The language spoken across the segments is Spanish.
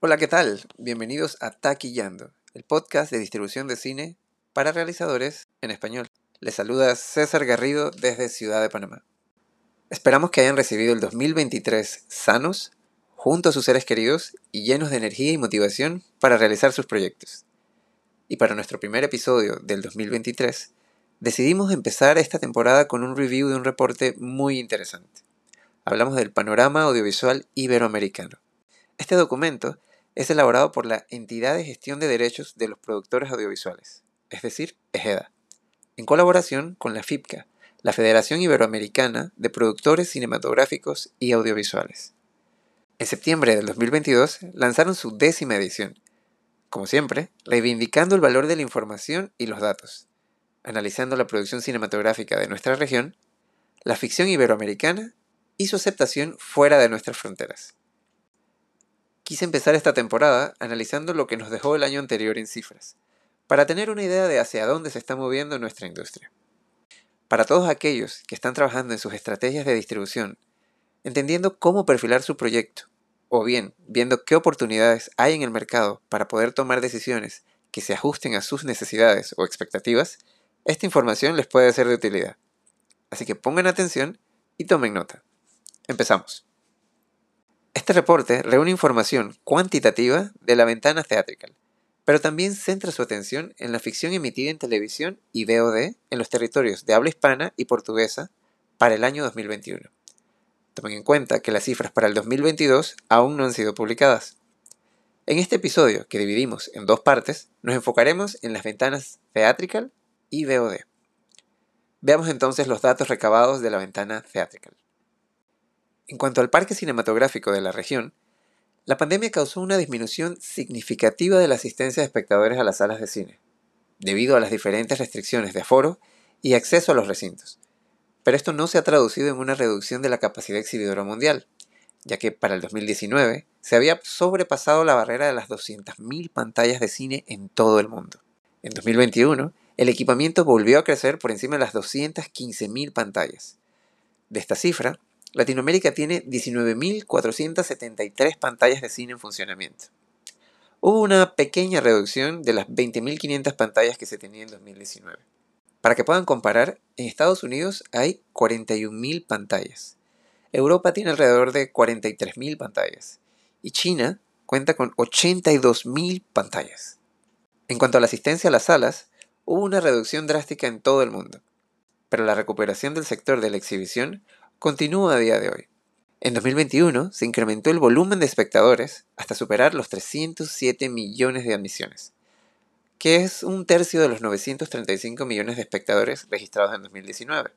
Hola, ¿qué tal? Bienvenidos a Taquillando, el podcast de distribución de cine para realizadores en español. Les saluda César Garrido desde Ciudad de Panamá. Esperamos que hayan recibido el 2023 sanos, junto a sus seres queridos y llenos de energía y motivación para realizar sus proyectos. Y para nuestro primer episodio del 2023, decidimos empezar esta temporada con un review de un reporte muy interesante. Hablamos del panorama audiovisual iberoamericano. Este documento es elaborado por la Entidad de Gestión de Derechos de los Productores Audiovisuales, es decir, EGEDA, en colaboración con la FIPCA, la Federación Iberoamericana de Productores Cinematográficos y Audiovisuales. En septiembre del 2022 lanzaron su décima edición, como siempre, reivindicando el valor de la información y los datos, analizando la producción cinematográfica de nuestra región, la ficción iberoamericana y su aceptación fuera de nuestras fronteras. Quise empezar esta temporada analizando lo que nos dejó el año anterior en cifras, para tener una idea de hacia dónde se está moviendo nuestra industria. Para todos aquellos que están trabajando en sus estrategias de distribución, entendiendo cómo perfilar su proyecto, o bien viendo qué oportunidades hay en el mercado para poder tomar decisiones que se ajusten a sus necesidades o expectativas, esta información les puede ser de utilidad. Así que pongan atención y tomen nota. Empezamos. Este reporte reúne información cuantitativa de la ventana theatrical, pero también centra su atención en la ficción emitida en televisión y VOD en los territorios de habla hispana y portuguesa para el año 2021. Tomen en cuenta que las cifras para el 2022 aún no han sido publicadas. En este episodio, que dividimos en dos partes, nos enfocaremos en las ventanas theatrical y VOD. Veamos entonces los datos recabados de la ventana theatrical. En cuanto al parque cinematográfico de la región, la pandemia causó una disminución significativa de la asistencia de espectadores a las salas de cine, debido a las diferentes restricciones de aforo y acceso a los recintos. Pero esto no se ha traducido en una reducción de la capacidad exhibidora mundial, ya que para el 2019 se había sobrepasado la barrera de las 200.000 pantallas de cine en todo el mundo. En 2021, el equipamiento volvió a crecer por encima de las 215.000 pantallas. De esta cifra, Latinoamérica tiene 19.473 pantallas de cine en funcionamiento. Hubo una pequeña reducción de las 20.500 pantallas que se tenían en 2019. Para que puedan comparar, en Estados Unidos hay 41.000 pantallas. Europa tiene alrededor de 43.000 pantallas. Y China cuenta con 82.000 pantallas. En cuanto a la asistencia a las salas, hubo una reducción drástica en todo el mundo. Pero la recuperación del sector de la exhibición continúa a día de hoy. En 2021 se incrementó el volumen de espectadores hasta superar los 307 millones de admisiones, que es un tercio de los 935 millones de espectadores registrados en 2019.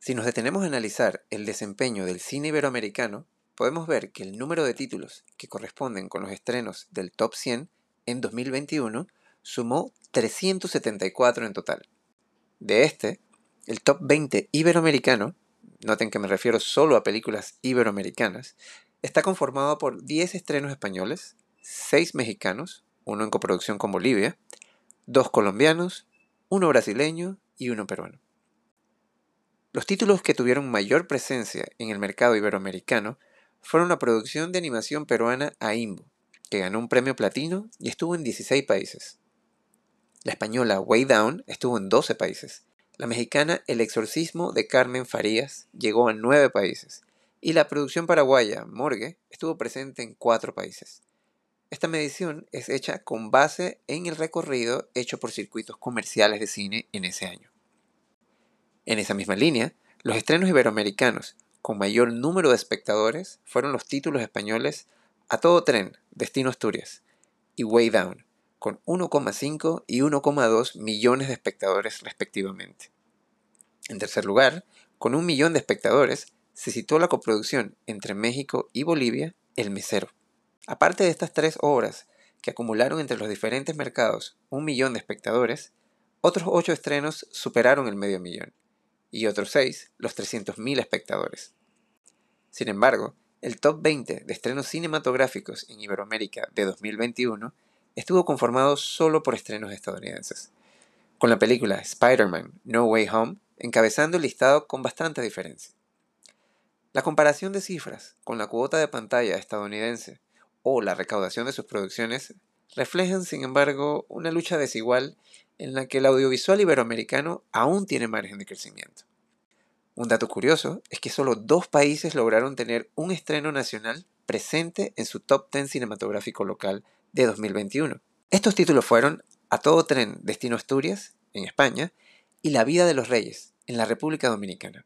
Si nos detenemos a analizar el desempeño del cine iberoamericano, podemos ver que el número de títulos que corresponden con los estrenos del top 100 en 2021 sumó 374 en total. De este, el top 20 iberoamericano noten que me refiero solo a películas iberoamericanas, está conformado por 10 estrenos españoles, 6 mexicanos, uno en coproducción con Bolivia, 2 colombianos, uno brasileño y uno peruano. Los títulos que tuvieron mayor presencia en el mercado iberoamericano fueron la producción de animación peruana AIMBO, que ganó un premio platino y estuvo en 16 países. La española Way Down estuvo en 12 países la mexicana El exorcismo de Carmen Farías llegó a nueve países y la producción paraguaya Morgue estuvo presente en cuatro países. Esta medición es hecha con base en el recorrido hecho por circuitos comerciales de cine en ese año. En esa misma línea, los estrenos iberoamericanos con mayor número de espectadores fueron los títulos españoles A Todo Tren, Destino Asturias, y Way Down, con 1,5 y 1,2 millones de espectadores respectivamente. En tercer lugar, con un millón de espectadores, se citó la coproducción entre México y Bolivia, El Mesero. Aparte de estas tres obras, que acumularon entre los diferentes mercados un millón de espectadores, otros ocho estrenos superaron el medio millón, y otros seis los 300.000 espectadores. Sin embargo, el top 20 de estrenos cinematográficos en Iberoamérica de 2021 estuvo conformado solo por estrenos estadounidenses, con la película Spider-Man No Way Home encabezando el listado con bastante diferencia. La comparación de cifras con la cuota de pantalla estadounidense o la recaudación de sus producciones reflejan, sin embargo, una lucha desigual en la que el audiovisual iberoamericano aún tiene margen de crecimiento. Un dato curioso es que solo dos países lograron tener un estreno nacional presente en su top 10 cinematográfico local de 2021. Estos títulos fueron A todo tren, Destino Asturias, en España, y La vida de los reyes, en la República Dominicana.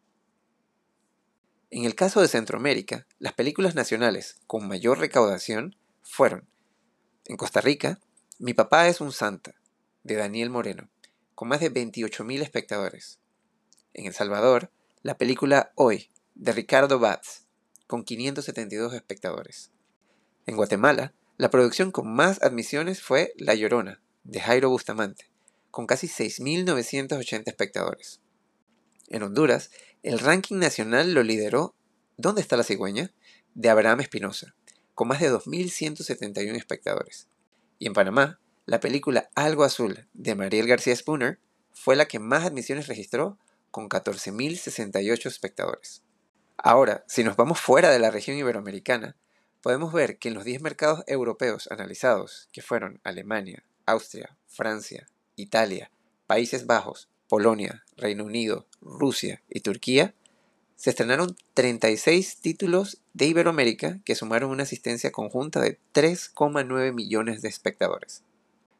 En el caso de Centroamérica, las películas nacionales con mayor recaudación fueron, en Costa Rica, Mi papá es un santa, de Daniel Moreno, con más de 28.000 espectadores. En El Salvador, la película Hoy, de Ricardo Batz, con 572 espectadores. En Guatemala, la producción con más admisiones fue La Llorona, de Jairo Bustamante, con casi 6.980 espectadores. En Honduras, el ranking nacional lo lideró ¿Dónde está la cigüeña? de Abraham Espinosa, con más de 2.171 espectadores. Y en Panamá, la película Algo Azul de Mariel García Spooner fue la que más admisiones registró con 14.068 espectadores. Ahora, si nos vamos fuera de la región iberoamericana, podemos ver que en los 10 mercados europeos analizados, que fueron Alemania, Austria, Francia, Italia, Países Bajos, Polonia, Reino Unido, Rusia y Turquía, se estrenaron 36 títulos de Iberoamérica que sumaron una asistencia conjunta de 3,9 millones de espectadores.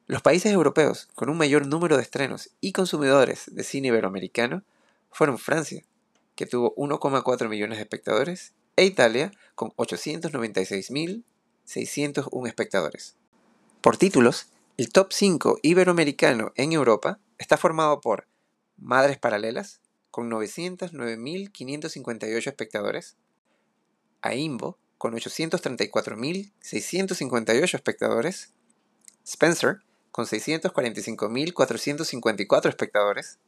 Los países europeos con un mayor número de estrenos y consumidores de cine iberoamericano fueron Francia, que tuvo 1,4 millones de espectadores, e Italia, con 896.601 espectadores. Por títulos, el top 5 iberoamericano en Europa está formado por Madres Paralelas, con 909.558 espectadores, AIMBO, con 834.658 espectadores, Spencer, con 645.454 espectadores,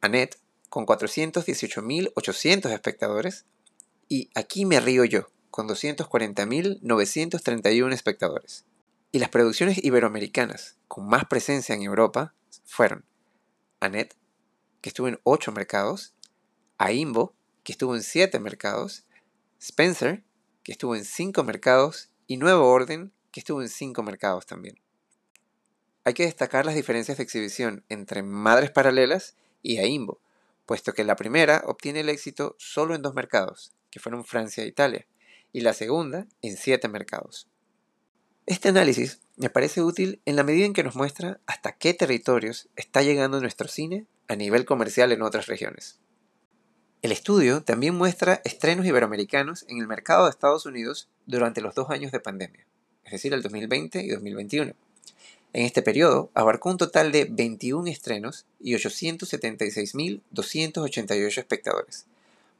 Annette, con 418.800 espectadores, y Aquí me río yo, con 240.931 espectadores. Y las producciones iberoamericanas con más presencia en Europa fueron Annette, que estuvo en 8 mercados, Aimbo, que estuvo en 7 mercados, Spencer, que estuvo en 5 mercados, y Nuevo Orden, que estuvo en 5 mercados también. Hay que destacar las diferencias de exhibición entre Madres Paralelas y Aimbo, puesto que la primera obtiene el éxito solo en dos mercados, que fueron Francia e Italia, y la segunda en siete mercados. Este análisis me parece útil en la medida en que nos muestra hasta qué territorios está llegando nuestro cine a nivel comercial en otras regiones. El estudio también muestra estrenos iberoamericanos en el mercado de Estados Unidos durante los dos años de pandemia, es decir, el 2020 y 2021 en este periodo abarcó un total de 21 estrenos y 876.288 espectadores,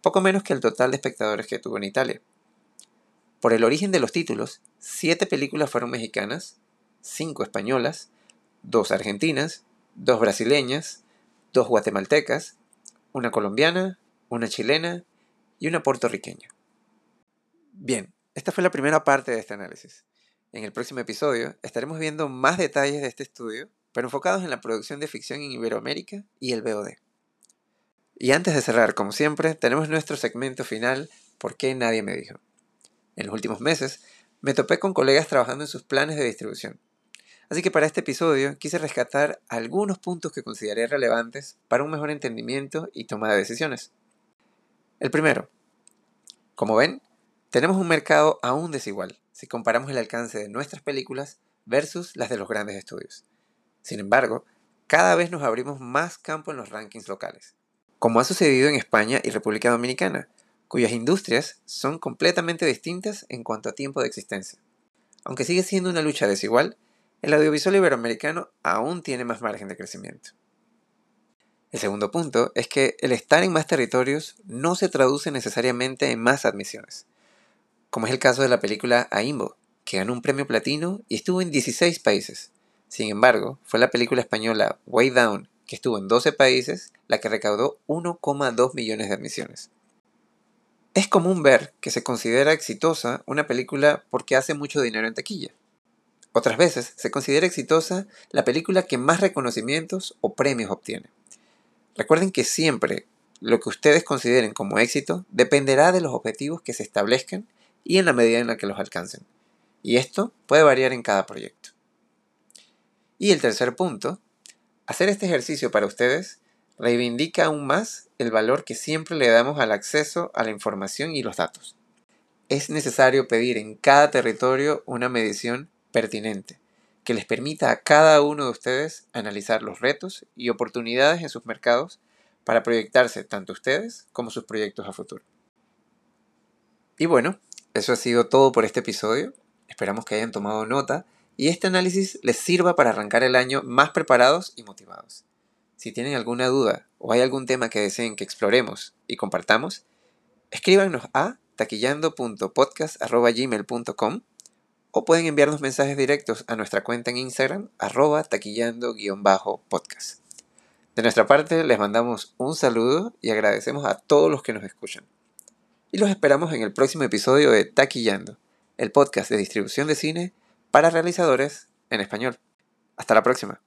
poco menos que el total de espectadores que tuvo en Italia. Por el origen de los títulos, 7 películas fueron mexicanas, 5 españolas, 2 argentinas, 2 brasileñas, 2 guatemaltecas, una colombiana, una chilena y una puertorriqueña. Bien, esta fue la primera parte de este análisis. En el próximo episodio estaremos viendo más detalles de este estudio, pero enfocados en la producción de ficción en Iberoamérica y el BOD. Y antes de cerrar, como siempre, tenemos nuestro segmento final, ¿Por qué nadie me dijo? En los últimos meses me topé con colegas trabajando en sus planes de distribución. Así que para este episodio quise rescatar algunos puntos que consideré relevantes para un mejor entendimiento y toma de decisiones. El primero, como ven, tenemos un mercado aún desigual si comparamos el alcance de nuestras películas versus las de los grandes estudios. Sin embargo, cada vez nos abrimos más campo en los rankings locales, como ha sucedido en España y República Dominicana, cuyas industrias son completamente distintas en cuanto a tiempo de existencia. Aunque sigue siendo una lucha desigual, el audiovisual iberoamericano aún tiene más margen de crecimiento. El segundo punto es que el estar en más territorios no se traduce necesariamente en más admisiones como es el caso de la película Aimbo, que ganó un premio platino y estuvo en 16 países. Sin embargo, fue la película española Way Down, que estuvo en 12 países, la que recaudó 1,2 millones de admisiones. Es común ver que se considera exitosa una película porque hace mucho dinero en taquilla. Otras veces se considera exitosa la película que más reconocimientos o premios obtiene. Recuerden que siempre lo que ustedes consideren como éxito dependerá de los objetivos que se establezcan y en la medida en la que los alcancen. y esto puede variar en cada proyecto. Y el tercer punto, hacer este ejercicio para ustedes reivindica aún más el valor que siempre le damos al acceso a la información y los datos. Es necesario pedir en cada territorio una medición pertinente que les permita a cada uno de ustedes analizar los retos y oportunidades en sus mercados para proyectarse tanto ustedes como sus proyectos a futuro. Y bueno, eso ha sido todo por este episodio. Esperamos que hayan tomado nota y este análisis les sirva para arrancar el año más preparados y motivados. Si tienen alguna duda o hay algún tema que deseen que exploremos y compartamos, escríbanos a taquillando.podcast.gmail.com o pueden enviarnos mensajes directos a nuestra cuenta en Instagram, arroba taquillando-podcast. De nuestra parte, les mandamos un saludo y agradecemos a todos los que nos escuchan. Y los esperamos en el próximo episodio de Taquillando, el podcast de distribución de cine para realizadores en español. Hasta la próxima.